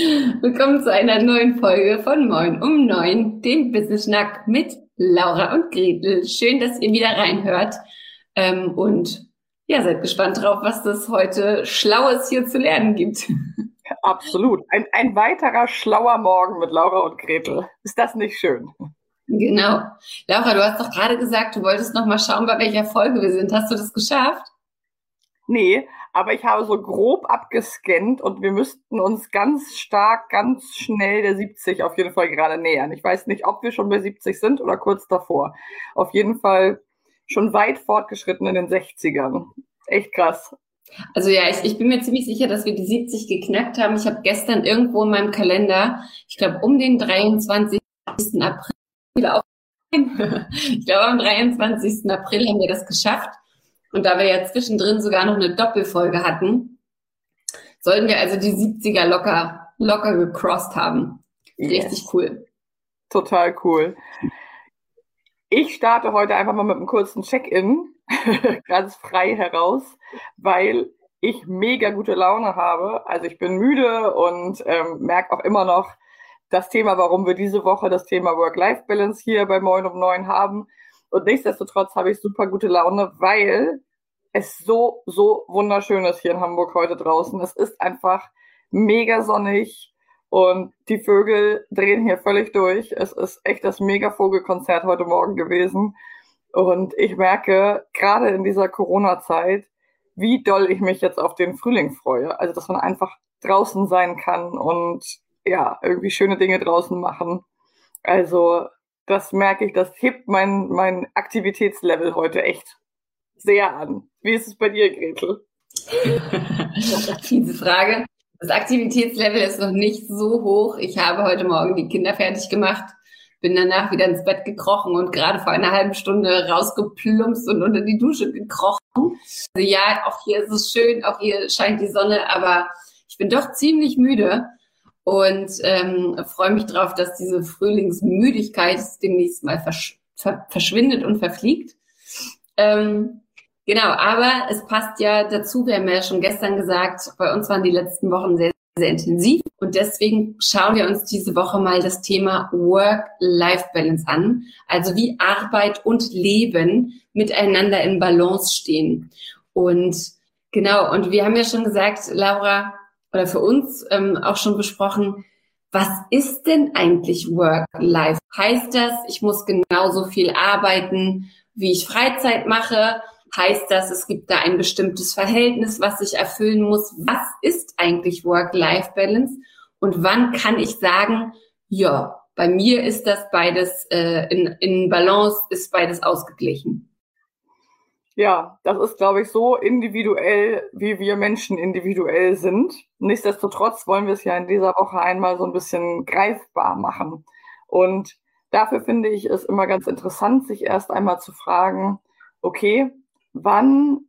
Willkommen zu einer neuen Folge von Moin um 9, dem Business Schnack mit Laura und Gretel. Schön, dass ihr wieder reinhört. Ähm, und ja, seid gespannt drauf, was das heute Schlaues hier zu lernen gibt. Absolut. Ein, ein weiterer schlauer Morgen mit Laura und Gretel. Ist das nicht schön? Genau. Laura, du hast doch gerade gesagt, du wolltest noch mal schauen, bei welcher Folge wir sind. Hast du das geschafft? Nee, aber ich habe so grob abgescannt und wir müssten uns ganz stark, ganz schnell der 70 auf jeden Fall gerade nähern. Ich weiß nicht, ob wir schon bei 70 sind oder kurz davor. Auf jeden Fall schon weit fortgeschritten in den 60ern. Echt krass. Also ja, ich, ich bin mir ziemlich sicher, dass wir die 70 geknackt haben. Ich habe gestern irgendwo in meinem Kalender, ich glaube um den 23. April ich glaube, am 23. April haben wir das geschafft. Und da wir ja zwischendrin sogar noch eine Doppelfolge hatten, sollten wir also die 70er locker, locker gecrossed haben. Richtig yes. cool. Total cool. Ich starte heute einfach mal mit einem kurzen Check-in, ganz frei heraus, weil ich mega gute Laune habe. Also ich bin müde und ähm, merke auch immer noch das Thema, warum wir diese Woche das Thema Work-Life-Balance hier bei Moin um Neun haben. Und nichtsdestotrotz habe ich super gute Laune, weil es so, so wunderschön ist hier in Hamburg heute draußen. Es ist einfach mega sonnig und die Vögel drehen hier völlig durch. Es ist echt das mega Vogelkonzert heute Morgen gewesen. Und ich merke gerade in dieser Corona-Zeit, wie doll ich mich jetzt auf den Frühling freue. Also, dass man einfach draußen sein kann und ja, irgendwie schöne Dinge draußen machen. Also, das merke ich, das hebt mein, mein Aktivitätslevel heute echt sehr an. Wie ist es bei dir, Gretel? Diese Frage. Das Aktivitätslevel ist noch nicht so hoch. Ich habe heute Morgen die Kinder fertig gemacht, bin danach wieder ins Bett gekrochen und gerade vor einer halben Stunde rausgeplumpst und unter die Dusche gekrochen. Also ja, auch hier ist es schön, auch hier scheint die Sonne, aber ich bin doch ziemlich müde und ähm, freue mich darauf, dass diese Frühlingsmüdigkeit demnächst mal versch ver verschwindet und verfliegt. Ähm, genau, aber es passt ja dazu, wir haben ja schon gestern gesagt, bei uns waren die letzten Wochen sehr, sehr intensiv und deswegen schauen wir uns diese Woche mal das Thema Work-Life-Balance an, also wie Arbeit und Leben miteinander in Balance stehen. Und genau, und wir haben ja schon gesagt, Laura, oder für uns ähm, auch schon besprochen, was ist denn eigentlich Work-Life? Heißt das, ich muss genauso viel arbeiten, wie ich Freizeit mache? Heißt das, es gibt da ein bestimmtes Verhältnis, was ich erfüllen muss? Was ist eigentlich Work-Life-Balance? Und wann kann ich sagen, ja, bei mir ist das beides äh, in, in Balance, ist beides ausgeglichen? Ja, das ist, glaube ich, so individuell, wie wir Menschen individuell sind. Nichtsdestotrotz wollen wir es ja in dieser Woche einmal so ein bisschen greifbar machen. Und dafür finde ich es immer ganz interessant, sich erst einmal zu fragen, okay, wann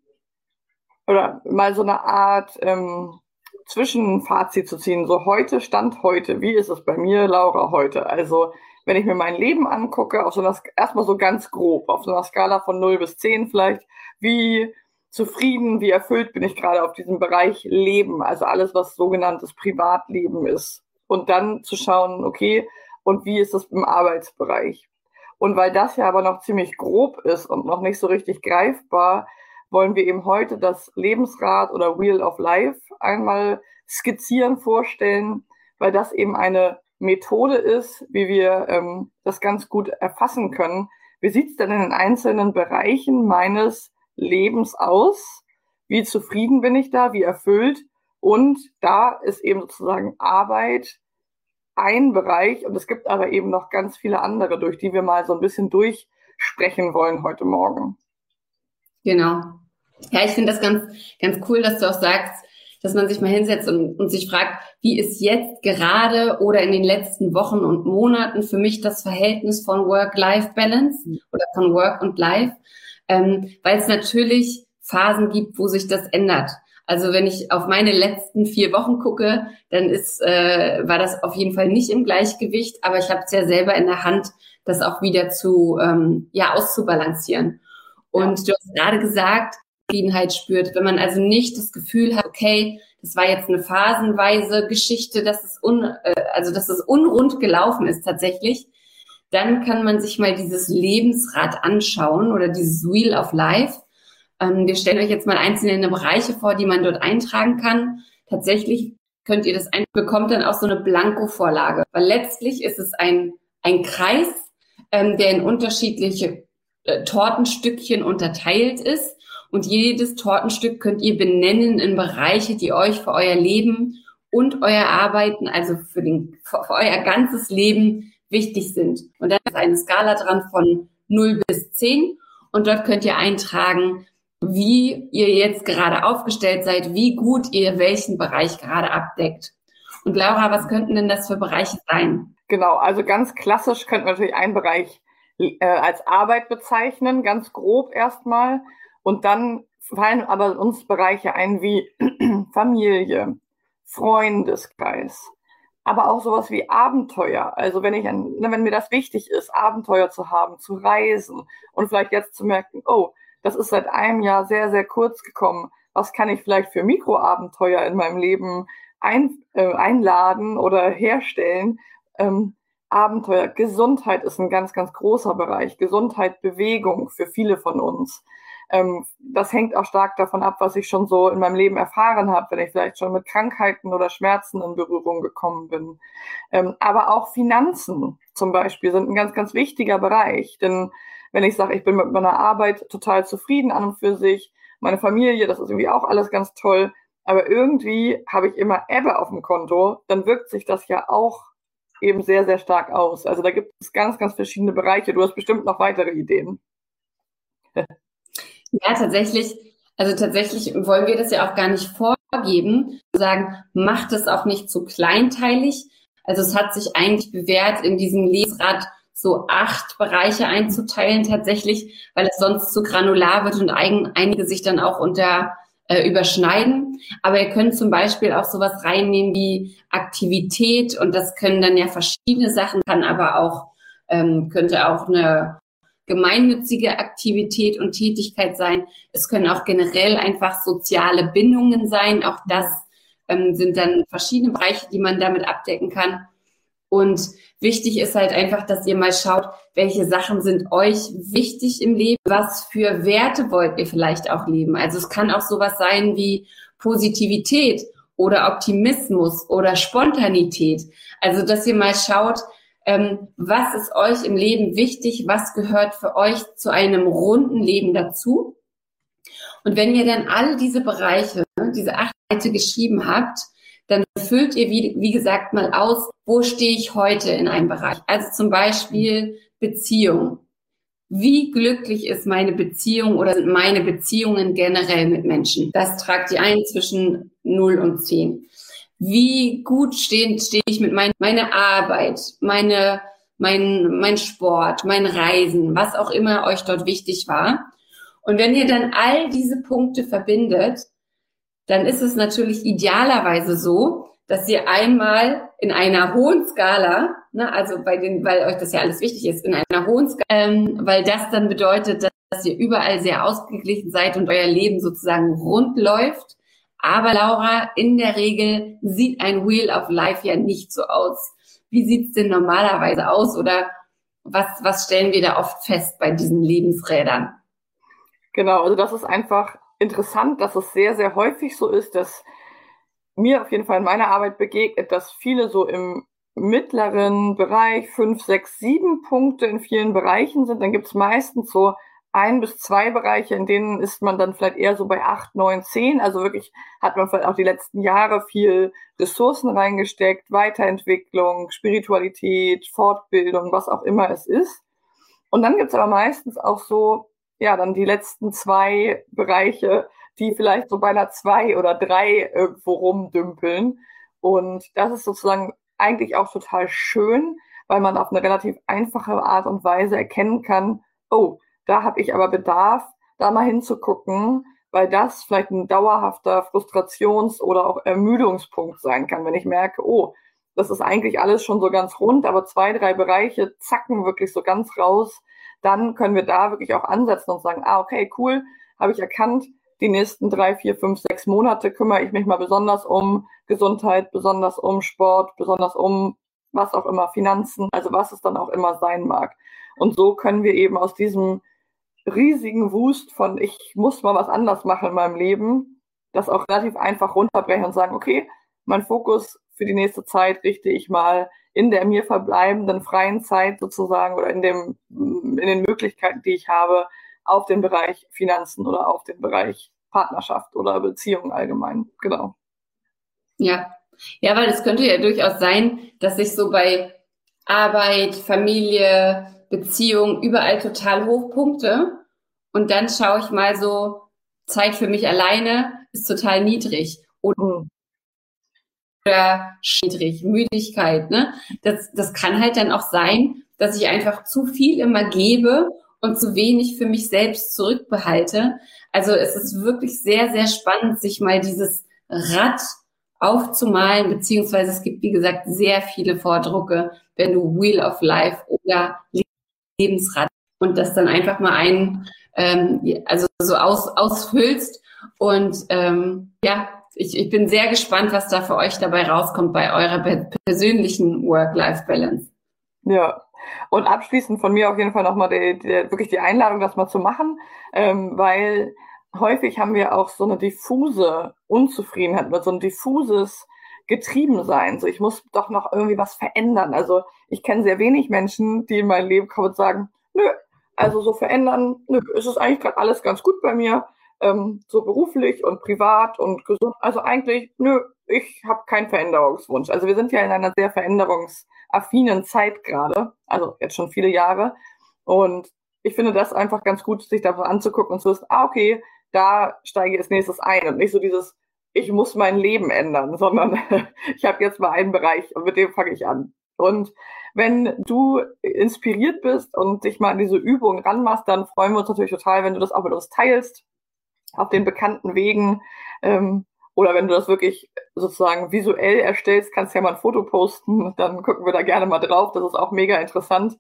oder mal so eine Art ähm, Zwischenfazit zu ziehen. So heute, Stand heute, wie ist es bei mir, Laura, heute? Also wenn ich mir mein Leben angucke, auf so einer, erstmal so ganz grob, auf so einer Skala von 0 bis 10 vielleicht, wie zufrieden, wie erfüllt bin ich gerade auf diesem Bereich Leben, also alles, was sogenanntes Privatleben ist. Und dann zu schauen, okay, und wie ist das im Arbeitsbereich? Und weil das ja aber noch ziemlich grob ist und noch nicht so richtig greifbar, wollen wir eben heute das Lebensrad oder Wheel of Life einmal skizzieren, vorstellen, weil das eben eine Methode ist, wie wir ähm, das ganz gut erfassen können. Wie sieht es denn in den einzelnen Bereichen meines Lebens aus? Wie zufrieden bin ich da? Wie erfüllt? Und da ist eben sozusagen Arbeit ein Bereich und es gibt aber eben noch ganz viele andere, durch die wir mal so ein bisschen durchsprechen wollen heute Morgen. Genau. Ja, ich finde das ganz, ganz cool, dass du auch sagst, dass man sich mal hinsetzt und, und sich fragt, wie ist jetzt gerade oder in den letzten Wochen und Monaten für mich das Verhältnis von Work-Life-Balance mhm. oder von Work und Life, ähm, weil es natürlich Phasen gibt, wo sich das ändert. Also wenn ich auf meine letzten vier Wochen gucke, dann ist, äh, war das auf jeden Fall nicht im Gleichgewicht, aber ich habe es ja selber in der Hand, das auch wieder zu ähm, ja auszubalancieren. Und ja. du hast gerade gesagt, Zufriedenheit spürt, wenn man also nicht das Gefühl hat, okay, das war jetzt eine phasenweise Geschichte, dass es un, äh, also dass es unrund gelaufen ist tatsächlich, dann kann man sich mal dieses Lebensrad anschauen oder dieses Wheel of Life. Ähm, wir stellen euch jetzt mal einzelne Bereiche vor, die man dort eintragen kann. Tatsächlich könnt ihr das ein, bekommt dann auch so eine Blanko-Vorlage, weil letztlich ist es ein, ein Kreis, ähm, der in unterschiedliche äh, Tortenstückchen unterteilt ist. Und jedes Tortenstück könnt ihr benennen in Bereiche, die euch für euer Leben und euer Arbeiten, also für, den, für, euer ganzes Leben wichtig sind. Und da ist eine Skala dran von 0 bis 10. Und dort könnt ihr eintragen, wie ihr jetzt gerade aufgestellt seid, wie gut ihr welchen Bereich gerade abdeckt. Und Laura, was könnten denn das für Bereiche sein? Genau, also ganz klassisch könnten wir natürlich einen Bereich äh, als Arbeit bezeichnen, ganz grob erstmal. Und dann fallen aber uns Bereiche ein wie Familie, Freundeskreis, aber auch sowas wie Abenteuer. Also wenn ich, ne, wenn mir das wichtig ist, Abenteuer zu haben, zu reisen und vielleicht jetzt zu merken, oh, das ist seit einem Jahr sehr, sehr kurz gekommen. Was kann ich vielleicht für Mikroabenteuer in meinem Leben ein, äh, einladen oder herstellen? Ähm, Abenteuer, Gesundheit ist ein ganz, ganz großer Bereich. Gesundheit, Bewegung für viele von uns. Ähm, das hängt auch stark davon ab, was ich schon so in meinem Leben erfahren habe, wenn ich vielleicht schon mit Krankheiten oder Schmerzen in Berührung gekommen bin. Ähm, aber auch Finanzen zum Beispiel sind ein ganz, ganz wichtiger Bereich. Denn wenn ich sage, ich bin mit meiner Arbeit total zufrieden an und für sich, meine Familie, das ist irgendwie auch alles ganz toll, aber irgendwie habe ich immer Ebbe auf dem Konto, dann wirkt sich das ja auch eben sehr, sehr stark aus. Also da gibt es ganz, ganz verschiedene Bereiche. Du hast bestimmt noch weitere Ideen. Ja, tatsächlich. Also tatsächlich wollen wir das ja auch gar nicht vorgeben, sagen, macht es auch nicht zu kleinteilig. Also es hat sich eigentlich bewährt, in diesem Lesrad so acht Bereiche einzuteilen tatsächlich, weil es sonst zu granular wird und ein, einige sich dann auch unter äh, überschneiden. Aber ihr könnt zum Beispiel auch sowas reinnehmen wie Aktivität und das können dann ja verschiedene Sachen, kann aber auch ähm, könnte auch eine gemeinnützige Aktivität und Tätigkeit sein. Es können auch generell einfach soziale Bindungen sein. Auch das ähm, sind dann verschiedene Bereiche, die man damit abdecken kann. Und wichtig ist halt einfach, dass ihr mal schaut, welche Sachen sind euch wichtig im Leben, was für Werte wollt ihr vielleicht auch leben. Also es kann auch sowas sein wie Positivität oder Optimismus oder Spontanität. Also dass ihr mal schaut, ähm, was ist euch im Leben wichtig, was gehört für euch zu einem runden Leben dazu. Und wenn ihr dann all diese Bereiche, diese acht Seite geschrieben habt, dann füllt ihr, wie, wie gesagt, mal aus, wo stehe ich heute in einem Bereich. Also zum Beispiel Beziehung. Wie glücklich ist meine Beziehung oder sind meine Beziehungen generell mit Menschen? Das tragt ihr ein zwischen 0 und 10 wie gut stehe steh ich mit mein, meiner Arbeit, meine, mein, mein Sport, mein Reisen, was auch immer euch dort wichtig war. Und wenn ihr dann all diese Punkte verbindet, dann ist es natürlich idealerweise so, dass ihr einmal in einer hohen Skala, ne, also bei den, weil euch das ja alles wichtig ist, in einer hohen Skala, ähm, weil das dann bedeutet, dass ihr überall sehr ausgeglichen seid und euer Leben sozusagen rund läuft aber Laura, in der Regel sieht ein Wheel of Life ja nicht so aus. Wie sieht's denn normalerweise aus oder was, was stellen wir da oft fest bei diesen Lebensrädern? Genau, also das ist einfach interessant, dass es sehr, sehr häufig so ist, dass mir auf jeden Fall in meiner Arbeit begegnet, dass viele so im mittleren Bereich fünf, sechs, sieben Punkte in vielen Bereichen sind, dann gibt es meistens so ein bis zwei Bereiche, in denen ist man dann vielleicht eher so bei acht, neun, zehn. Also wirklich hat man vielleicht auch die letzten Jahre viel Ressourcen reingesteckt, Weiterentwicklung, Spiritualität, Fortbildung, was auch immer es ist. Und dann gibt's aber meistens auch so, ja, dann die letzten zwei Bereiche, die vielleicht so bei einer zwei oder drei irgendwo rumdümpeln. Und das ist sozusagen eigentlich auch total schön, weil man auf eine relativ einfache Art und Weise erkennen kann, oh, da habe ich aber Bedarf, da mal hinzugucken, weil das vielleicht ein dauerhafter Frustrations- oder auch Ermüdungspunkt sein kann, wenn ich merke, oh, das ist eigentlich alles schon so ganz rund, aber zwei, drei Bereiche zacken wirklich so ganz raus, dann können wir da wirklich auch ansetzen und sagen, ah, okay, cool, habe ich erkannt, die nächsten drei, vier, fünf, sechs Monate kümmere ich mich mal besonders um Gesundheit, besonders um Sport, besonders um was auch immer, Finanzen, also was es dann auch immer sein mag. Und so können wir eben aus diesem riesigen Wust von ich muss mal was anders machen in meinem Leben, das auch relativ einfach runterbrechen und sagen, okay, mein Fokus für die nächste Zeit richte ich mal in der mir verbleibenden freien Zeit sozusagen oder in dem, in den Möglichkeiten, die ich habe, auf den Bereich Finanzen oder auf den Bereich Partnerschaft oder Beziehung allgemein. Genau. Ja. Ja, weil es könnte ja durchaus sein, dass ich so bei Arbeit, Familie, Beziehung überall total Hochpunkte und dann schaue ich mal so, Zeit für mich alleine ist total niedrig oder, oder niedrig, Müdigkeit, ne? Das, das kann halt dann auch sein, dass ich einfach zu viel immer gebe und zu wenig für mich selbst zurückbehalte. Also es ist wirklich sehr, sehr spannend, sich mal dieses Rad aufzumalen, beziehungsweise es gibt, wie gesagt, sehr viele Vordrucke, wenn du Wheel of Life oder Lebensrad und das dann einfach mal ein, ähm, also so aus, ausfüllst. Und ähm, ja, ich, ich bin sehr gespannt, was da für euch dabei rauskommt bei eurer persönlichen Work-Life-Balance. Ja, und abschließend von mir auf jeden Fall nochmal die, die, wirklich die Einladung, das mal zu machen, ähm, weil häufig haben wir auch so eine diffuse Unzufriedenheit oder so ein diffuses getrieben sein. So, ich muss doch noch irgendwie was verändern. Also ich kenne sehr wenig Menschen, die in mein Leben kommen und sagen, nö, also so verändern, nö, ist es eigentlich gerade alles ganz gut bei mir, ähm, so beruflich und privat und gesund. Also eigentlich, nö, ich habe keinen Veränderungswunsch. Also wir sind ja in einer sehr veränderungsaffinen Zeit gerade, also jetzt schon viele Jahre. Und ich finde das einfach ganz gut, sich davon anzugucken und zu wissen, ah, okay, da steige ich als nächstes ein und nicht so dieses, ich muss mein Leben ändern, sondern ich habe jetzt mal einen Bereich und mit dem fange ich an. Und wenn du inspiriert bist und dich mal an diese Übung ranmachst, dann freuen wir uns natürlich total, wenn du das auch mit uns teilst, auf den bekannten Wegen. Ähm, oder wenn du das wirklich sozusagen visuell erstellst, kannst du ja mal ein Foto posten, dann gucken wir da gerne mal drauf. Das ist auch mega interessant.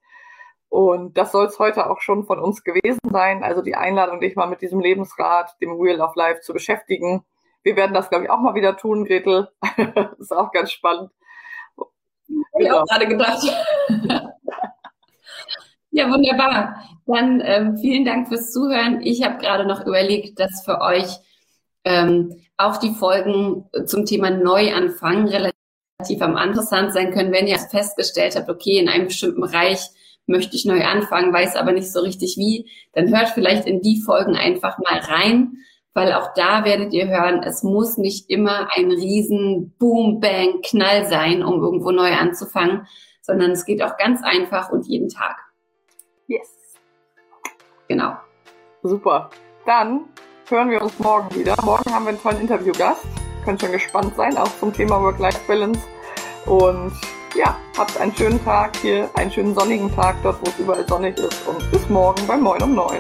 Und das soll es heute auch schon von uns gewesen sein. Also die Einladung, dich mal mit diesem Lebensrat, dem Wheel of Life zu beschäftigen. Wir werden das, glaube ich, auch mal wieder tun, Gretel. das ist auch ganz spannend. Habe ich auch genau. gerade gedacht. ja, wunderbar. Dann ähm, vielen Dank fürs Zuhören. Ich habe gerade noch überlegt, dass für euch ähm, auch die Folgen zum Thema Neuanfang relativ am interessant sein können, wenn ihr festgestellt habt, okay, in einem bestimmten Bereich möchte ich neu anfangen, weiß aber nicht so richtig wie, dann hört vielleicht in die Folgen einfach mal rein, weil auch da werdet ihr hören, es muss nicht immer ein riesen Boom, Bang, Knall sein, um irgendwo neu anzufangen, sondern es geht auch ganz einfach und jeden Tag. Yes. Genau. Super. Dann hören wir uns morgen wieder. Morgen haben wir einen tollen Interviewgast. Könnt schon gespannt sein, auch zum Thema Work-Life-Balance. Und ja, habt einen schönen Tag hier, einen schönen sonnigen Tag dort, wo es überall sonnig ist und bis morgen bei Moin um 9.